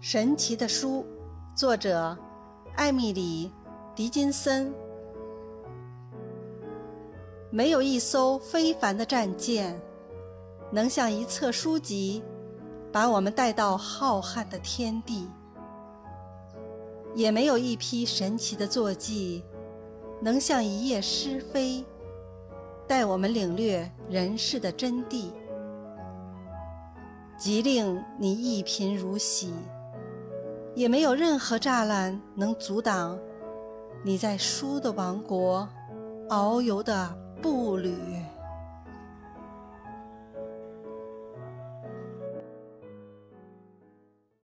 神奇的书，作者艾米里·狄金森。没有一艘非凡的战舰能像一册书籍把我们带到浩瀚的天地，也没有一匹神奇的坐骑能像一页诗飞带我们领略人世的真谛，即令你一贫如洗。也没有任何栅栏能阻挡你在书的王国遨游的步履。